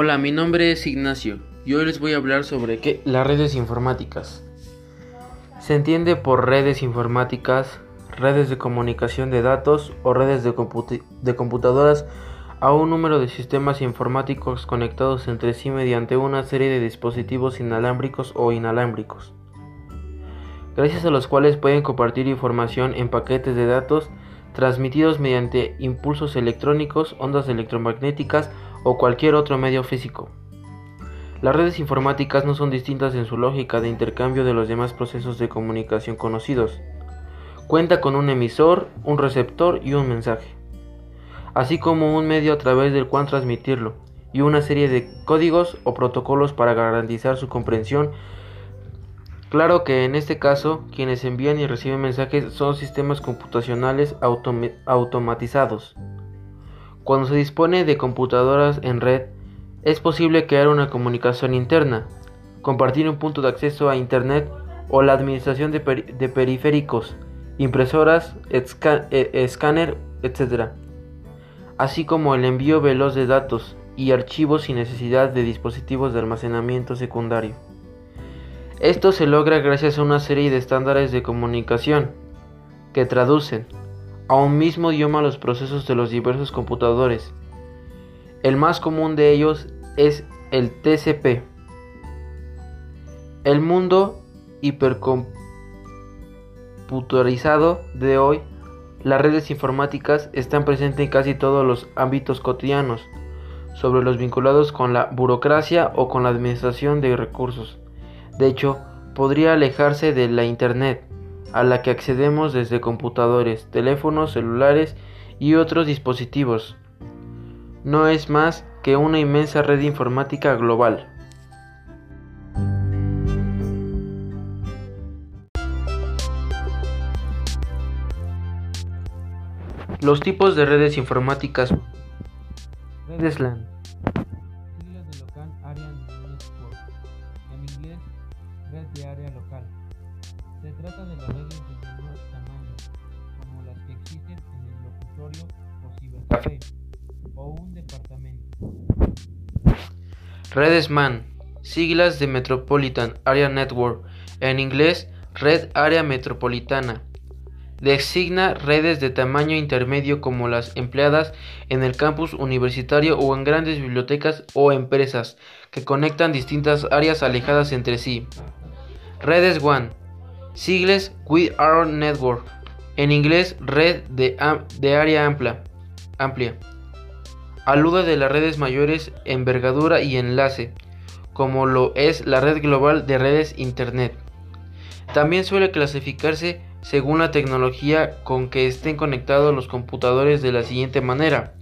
Hola, mi nombre es Ignacio y hoy les voy a hablar sobre qué las redes informáticas. Se entiende por redes informáticas, redes de comunicación de datos o redes de, de computadoras a un número de sistemas informáticos conectados entre sí mediante una serie de dispositivos inalámbricos o inalámbricos, gracias a los cuales pueden compartir información en paquetes de datos transmitidos mediante impulsos electrónicos, ondas electromagnéticas o cualquier otro medio físico. Las redes informáticas no son distintas en su lógica de intercambio de los demás procesos de comunicación conocidos. Cuenta con un emisor, un receptor y un mensaje, así como un medio a través del cual transmitirlo, y una serie de códigos o protocolos para garantizar su comprensión Claro que en este caso, quienes envían y reciben mensajes son sistemas computacionales automatizados. Cuando se dispone de computadoras en red, es posible crear una comunicación interna, compartir un punto de acceso a Internet o la administración de, periféricos, impresoras, e-, escáner, etc. Así como el envío veloz de datos y archivos sin necesidad de dispositivos de almacenamiento secundario. Esto se logra gracias a una serie de estándares de comunicación que traducen a un mismo idioma los procesos de los diversos computadores. El más común de ellos es el TCP. El mundo hipercomputarizado de hoy, las redes informáticas están presentes en casi todos los ámbitos cotidianos, sobre los vinculados con la burocracia o con la administración de recursos. De hecho, podría alejarse de la Internet, a la que accedemos desde computadores, teléfonos celulares y otros dispositivos. No es más que una inmensa red informática global. Los tipos de redes informáticas. Redes LAN. red de área local. Se trata de las redes de tamaño, como las que existen en el locutorio o o un departamento. Redes MAN, siglas de Metropolitan Area Network, en inglés Red Área Metropolitana. Designa redes de tamaño intermedio como las empleadas en el campus universitario o en grandes bibliotecas o empresas que conectan distintas áreas alejadas entre sí. Redes WAN, sigles With Our Network, en inglés Red de, Área amplia, amplia. Alude de las redes mayores envergadura y enlace, como lo es la red global de redes Internet. También suele clasificarse según la tecnología con que estén conectados los computadores de la siguiente manera.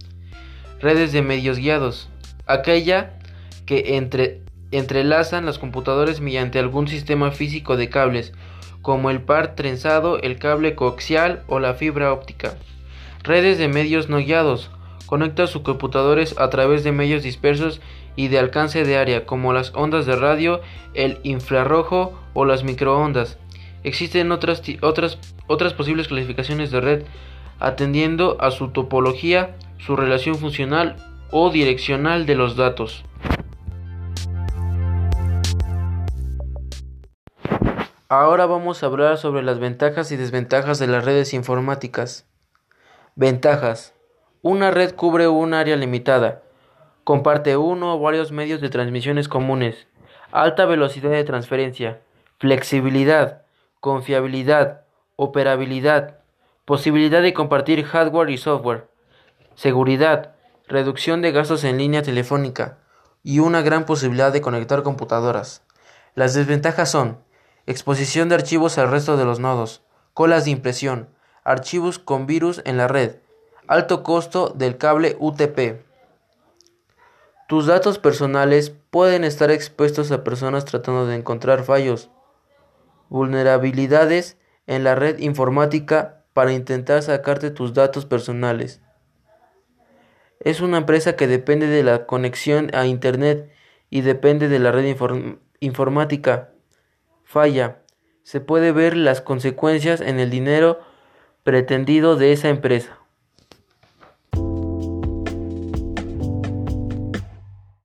Redes de medios guiados, aquella que entre entrelazan los computadores mediante algún sistema físico de cables, como el par trenzado, el cable coaxial o la fibra óptica. Redes de medios no guiados. Conecta sus computadores a través de medios dispersos y de alcance de área, como las ondas de radio, el infrarrojo o las microondas. Existen otras, otras, otras posibles clasificaciones de red atendiendo a su topología, su relación funcional o direccional de los datos. Ahora vamos a hablar sobre las ventajas y desventajas de las redes informáticas. Ventajas. Una red cubre un área limitada. Comparte uno o varios medios de transmisiones comunes. Alta velocidad de transferencia. Flexibilidad. Confiabilidad. Operabilidad. Posibilidad de compartir hardware y software. Seguridad. Reducción de gastos en línea telefónica. Y una gran posibilidad de conectar computadoras. Las desventajas son exposición de archivos al resto de los nodos, colas de impresión, archivos con virus en la red, alto costo del cable UTP. Tus datos personales pueden estar expuestos a personas tratando de encontrar fallos, vulnerabilidades en la red informática para intentar sacarte tus datos personales. Es una empresa que depende de la conexión a Internet y depende de la red informática falla, se puede ver las consecuencias en el dinero pretendido de esa empresa.